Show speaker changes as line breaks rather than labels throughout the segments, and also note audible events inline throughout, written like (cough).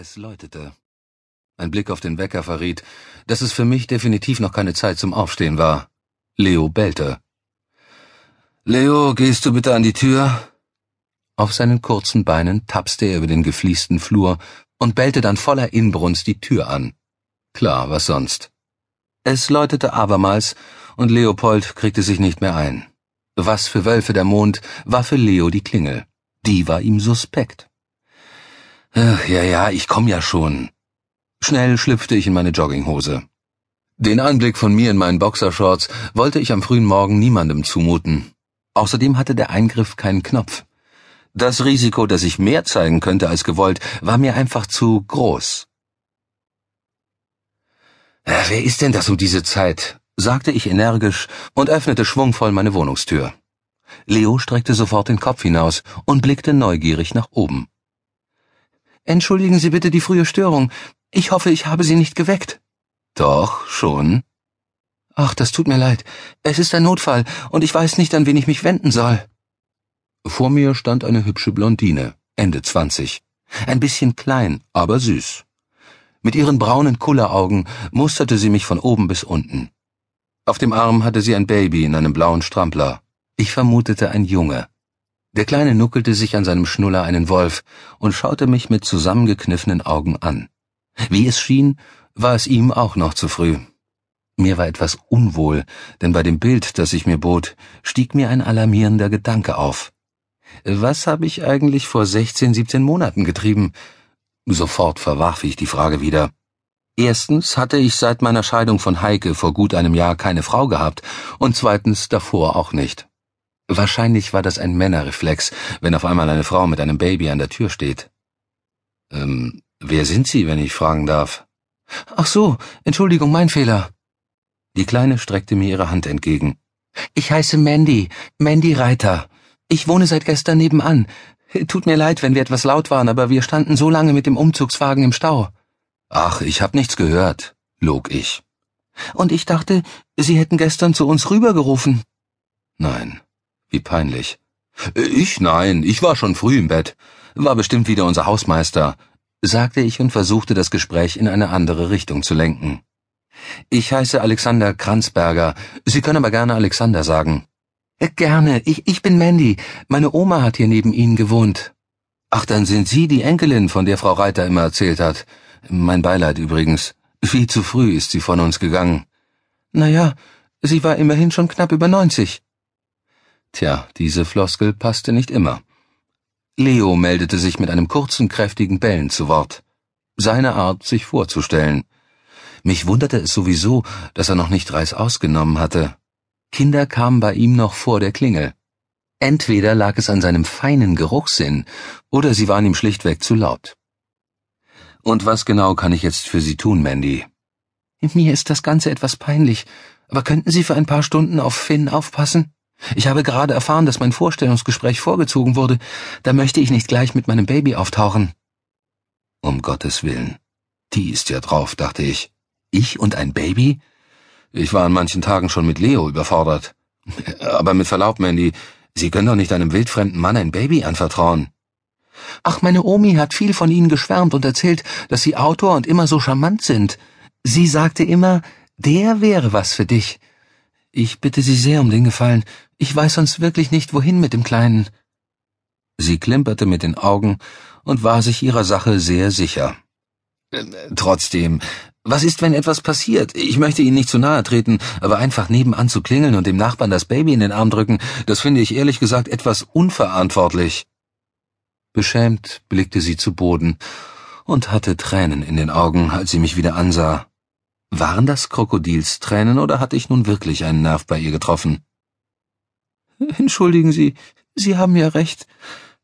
Es läutete. Ein Blick auf den Wecker verriet, dass es für mich definitiv noch keine Zeit zum Aufstehen war. Leo bellte. Leo, gehst du bitte an die Tür? Auf seinen kurzen Beinen tapste er über den gefliesten Flur und bellte dann voller Inbrunst die Tür an. Klar, was sonst. Es läutete abermals, und Leopold kriegte sich nicht mehr ein. Was für Wölfe der Mond war für Leo die Klingel. Die war ihm suspekt. Ja, ja, ich komm ja schon. Schnell schlüpfte ich in meine Jogginghose. Den Anblick von mir in meinen Boxershorts wollte ich am frühen Morgen niemandem zumuten. Außerdem hatte der Eingriff keinen Knopf. Das Risiko, dass ich mehr zeigen könnte als gewollt, war mir einfach zu groß. Wer ist denn das um diese Zeit? sagte ich energisch und öffnete schwungvoll meine Wohnungstür. Leo streckte sofort den Kopf hinaus und blickte neugierig nach oben. Entschuldigen Sie bitte die frühe Störung. Ich hoffe, ich habe Sie nicht geweckt. Doch, schon. Ach, das tut mir leid. Es ist ein Notfall, und ich weiß nicht, an wen ich mich wenden soll. Vor mir stand eine hübsche Blondine, Ende zwanzig. Ein bisschen klein, aber süß. Mit ihren braunen Kulleraugen musterte sie mich von oben bis unten. Auf dem Arm hatte sie ein Baby in einem blauen Strampler. Ich vermutete ein Junge. Der Kleine nuckelte sich an seinem Schnuller einen Wolf und schaute mich mit zusammengekniffenen Augen an. Wie es schien, war es ihm auch noch zu früh. Mir war etwas unwohl, denn bei dem Bild, das ich mir bot, stieg mir ein alarmierender Gedanke auf. Was habe ich eigentlich vor 16, 17 Monaten getrieben? Sofort verwarf ich die Frage wieder. Erstens hatte ich seit meiner Scheidung von Heike vor gut einem Jahr keine Frau gehabt und zweitens davor auch nicht. Wahrscheinlich war das ein Männerreflex, wenn auf einmal eine Frau mit einem Baby an der Tür steht. Ähm, wer sind Sie, wenn ich fragen darf? Ach so, Entschuldigung, mein Fehler. Die Kleine streckte mir ihre Hand entgegen. Ich heiße Mandy, Mandy Reiter. Ich wohne seit gestern nebenan. Tut mir leid, wenn wir etwas laut waren, aber wir standen so lange mit dem Umzugswagen im Stau. Ach, ich hab nichts gehört, log ich. Und ich dachte, Sie hätten gestern zu uns rübergerufen. Nein, wie peinlich. Ich nein, ich war schon früh im Bett. War bestimmt wieder unser Hausmeister, sagte ich und versuchte das Gespräch in eine andere Richtung zu lenken. Ich heiße Alexander Kranzberger. Sie können aber gerne Alexander sagen. Gerne, ich, ich bin Mandy. Meine Oma hat hier neben Ihnen gewohnt. Ach, dann sind Sie die Enkelin, von der Frau Reiter immer erzählt hat. Mein Beileid übrigens. Viel zu früh ist sie von uns gegangen. Na ja, sie war immerhin schon knapp über neunzig. Tja, diese Floskel passte nicht immer. Leo meldete sich mit einem kurzen, kräftigen Bellen zu Wort. Seine Art, sich vorzustellen. Mich wunderte es sowieso, dass er noch nicht Reis ausgenommen hatte. Kinder kamen bei ihm noch vor der Klingel. Entweder lag es an seinem feinen Geruchssinn, oder sie waren ihm schlichtweg zu laut. Und was genau kann ich jetzt für Sie tun, Mandy? Mir ist das Ganze etwas peinlich, aber könnten Sie für ein paar Stunden auf Finn aufpassen? Ich habe gerade erfahren, dass mein Vorstellungsgespräch vorgezogen wurde. Da möchte ich nicht gleich mit meinem Baby auftauchen. Um Gottes Willen. Die ist ja drauf, dachte ich. Ich und ein Baby? Ich war an manchen Tagen schon mit Leo überfordert. (laughs) Aber mit Verlaub, Mandy, Sie können doch nicht einem wildfremden Mann ein Baby anvertrauen. Ach, meine Omi hat viel von Ihnen geschwärmt und erzählt, dass Sie Autor und immer so charmant sind. Sie sagte immer, der wäre was für dich. Ich bitte Sie sehr um den Gefallen. Ich weiß sonst wirklich nicht, wohin mit dem Kleinen. Sie klimperte mit den Augen und war sich ihrer Sache sehr sicher. Äh, trotzdem, was ist, wenn etwas passiert? Ich möchte Ihnen nicht zu nahe treten, aber einfach nebenan zu klingeln und dem Nachbarn das Baby in den Arm drücken, das finde ich ehrlich gesagt etwas unverantwortlich. Beschämt blickte sie zu Boden und hatte Tränen in den Augen, als sie mich wieder ansah. Waren das Krokodilstränen oder hatte ich nun wirklich einen Nerv bei ihr getroffen? Entschuldigen Sie, Sie haben ja recht.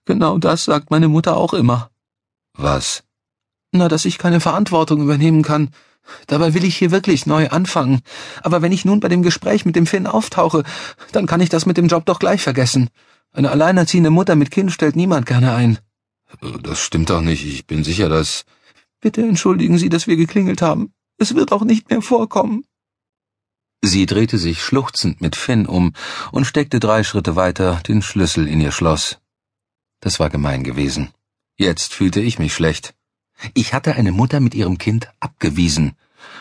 Genau das sagt meine Mutter auch immer. Was? Na, dass ich keine Verantwortung übernehmen kann. Dabei will ich hier wirklich neu anfangen. Aber wenn ich nun bei dem Gespräch mit dem Finn auftauche, dann kann ich das mit dem Job doch gleich vergessen. Eine alleinerziehende Mutter mit Kind stellt niemand gerne ein. Das stimmt doch nicht. Ich bin sicher, dass. Bitte entschuldigen Sie, dass wir geklingelt haben. Es wird auch nicht mehr vorkommen. Sie drehte sich schluchzend mit Finn um und steckte drei Schritte weiter den Schlüssel in ihr Schloss. Das war gemein gewesen. Jetzt fühlte ich mich schlecht. Ich hatte eine Mutter mit ihrem Kind abgewiesen.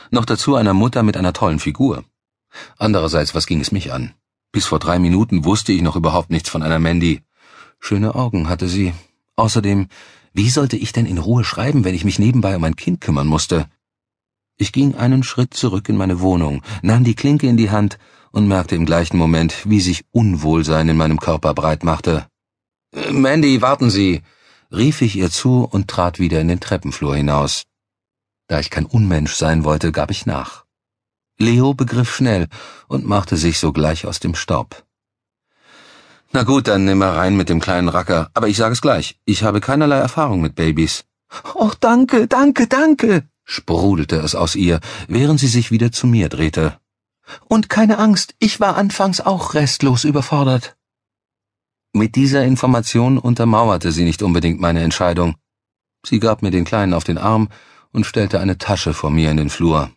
Noch dazu einer Mutter mit einer tollen Figur. Andererseits, was ging es mich an? Bis vor drei Minuten wusste ich noch überhaupt nichts von einer Mandy. Schöne Augen hatte sie. Außerdem, wie sollte ich denn in Ruhe schreiben, wenn ich mich nebenbei um ein Kind kümmern musste? Ich ging einen Schritt zurück in meine Wohnung, nahm die Klinke in die Hand und merkte im gleichen Moment, wie sich Unwohlsein in meinem Körper breit machte. Äh, Mandy, warten Sie, rief ich ihr zu und trat wieder in den Treppenflur hinaus. Da ich kein Unmensch sein wollte, gab ich nach. Leo begriff schnell und machte sich sogleich aus dem Staub. Na gut, dann nimm mal rein mit dem kleinen Racker, aber ich sage es gleich, ich habe keinerlei Erfahrung mit Babys. Och, danke, danke, danke, sprudelte es aus ihr, während sie sich wieder zu mir drehte. Und keine Angst, ich war anfangs auch restlos überfordert. Mit dieser Information untermauerte sie nicht unbedingt meine Entscheidung. Sie gab mir den Kleinen auf den Arm und stellte eine Tasche vor mir in den Flur.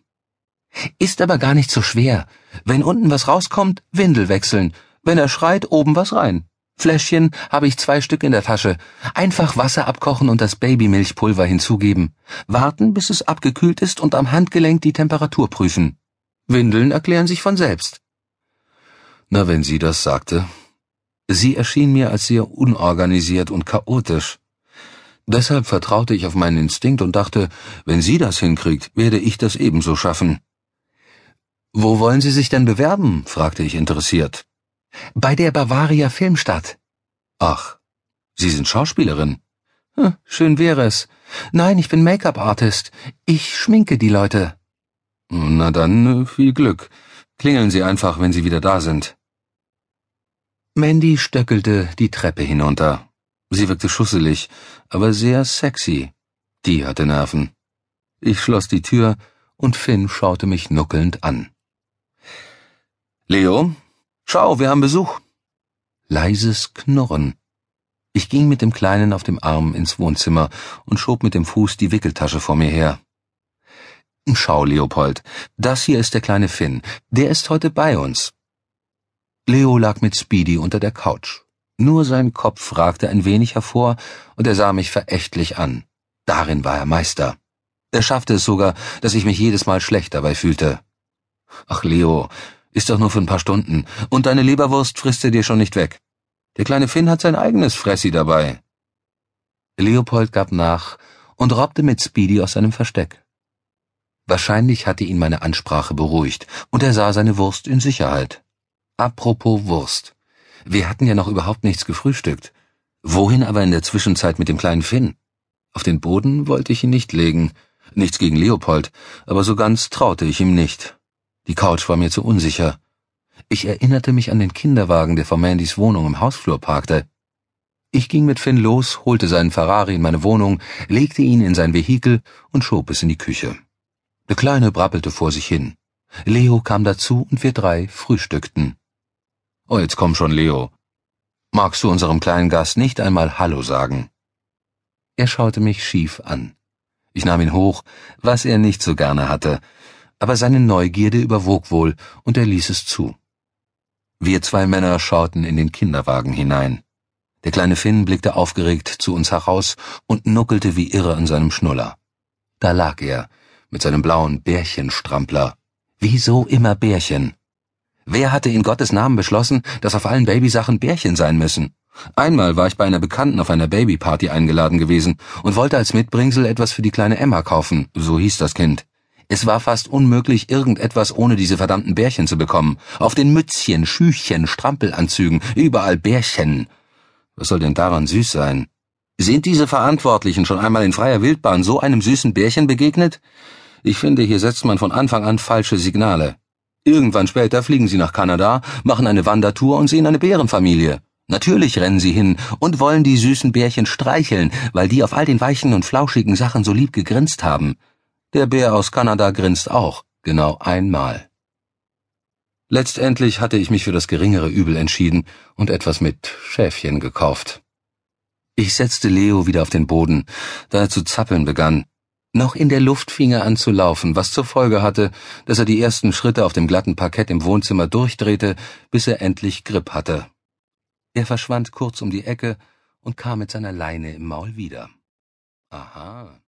Ist aber gar nicht so schwer. Wenn unten was rauskommt, Windel wechseln. Wenn er schreit, oben was rein. Fläschchen habe ich zwei Stück in der Tasche. Einfach Wasser abkochen und das Babymilchpulver hinzugeben. Warten, bis es abgekühlt ist und am Handgelenk die Temperatur prüfen. Windeln erklären sich von selbst. Na, wenn sie das sagte. Sie erschien mir als sehr unorganisiert und chaotisch. Deshalb vertraute ich auf meinen Instinkt und dachte, wenn sie das hinkriegt, werde ich das ebenso schaffen. Wo wollen Sie sich denn bewerben? fragte ich interessiert. Bei der Bavaria Filmstadt. Ach, Sie sind Schauspielerin. Hm, schön wäre es. Nein, ich bin Make-up-Artist. Ich schminke die Leute. Na dann, viel Glück. Klingeln Sie einfach, wenn Sie wieder da sind. Mandy stöckelte die Treppe hinunter. Sie wirkte schusselig, aber sehr sexy. Die hatte Nerven. Ich schloss die Tür und Finn schaute mich nuckelnd an. Leo, schau, wir haben Besuch. Leises Knurren. Ich ging mit dem Kleinen auf dem Arm ins Wohnzimmer und schob mit dem Fuß die Wickeltasche vor mir her. Schau, Leopold, das hier ist der kleine Finn. Der ist heute bei uns. Leo lag mit Speedy unter der Couch. Nur sein Kopf ragte ein wenig hervor, und er sah mich verächtlich an. Darin war er Meister. Er schaffte es sogar, dass ich mich jedes Mal schlecht dabei fühlte. Ach, Leo, ist doch nur für ein paar Stunden. Und deine Leberwurst frisst er dir schon nicht weg. Der kleine Finn hat sein eigenes Fressi dabei. Leopold gab nach und robbte mit Speedy aus seinem Versteck. Wahrscheinlich hatte ihn meine Ansprache beruhigt, und er sah seine Wurst in Sicherheit. Apropos Wurst. Wir hatten ja noch überhaupt nichts gefrühstückt. Wohin aber in der Zwischenzeit mit dem kleinen Finn? Auf den Boden wollte ich ihn nicht legen. Nichts gegen Leopold, aber so ganz traute ich ihm nicht. Die Couch war mir zu unsicher. Ich erinnerte mich an den Kinderwagen, der vor Mandys Wohnung im Hausflur parkte. Ich ging mit Finn los, holte seinen Ferrari in meine Wohnung, legte ihn in sein Vehikel und schob es in die Küche. Der Kleine brappelte vor sich hin. Leo kam dazu und wir drei frühstückten. Oh, jetzt komm schon, Leo. Magst du unserem kleinen Gast nicht einmal Hallo sagen? Er schaute mich schief an. Ich nahm ihn hoch, was er nicht so gerne hatte, aber seine Neugierde überwog wohl, und er ließ es zu. Wir zwei Männer schauten in den Kinderwagen hinein. Der kleine Finn blickte aufgeregt zu uns heraus und nuckelte wie irre an seinem Schnuller. Da lag er, mit seinem blauen Bärchenstrampler. Wieso immer Bärchen? Wer hatte in Gottes Namen beschlossen, dass auf allen Babysachen Bärchen sein müssen? Einmal war ich bei einer Bekannten auf einer Babyparty eingeladen gewesen und wollte als Mitbringsel etwas für die kleine Emma kaufen, so hieß das Kind. Es war fast unmöglich, irgendetwas ohne diese verdammten Bärchen zu bekommen. Auf den Mützchen, Schüchchen, Strampelanzügen, überall Bärchen. Was soll denn daran süß sein? Sind diese Verantwortlichen schon einmal in freier Wildbahn so einem süßen Bärchen begegnet? Ich finde, hier setzt man von Anfang an falsche Signale. Irgendwann später fliegen sie nach Kanada, machen eine Wandertour und sehen eine Bärenfamilie. Natürlich rennen sie hin und wollen die süßen Bärchen streicheln, weil die auf all den weichen und flauschigen Sachen so lieb gegrinst haben. Der Bär aus Kanada grinst auch, genau einmal. Letztendlich hatte ich mich für das geringere Übel entschieden und etwas mit Schäfchen gekauft. Ich setzte Leo wieder auf den Boden, da er zu zappeln begann. Noch in der Luft fing er an zu laufen, was zur Folge hatte, dass er die ersten Schritte auf dem glatten Parkett im Wohnzimmer durchdrehte, bis er endlich Grip hatte. Er verschwand kurz um die Ecke und kam mit seiner Leine im Maul wieder. Aha.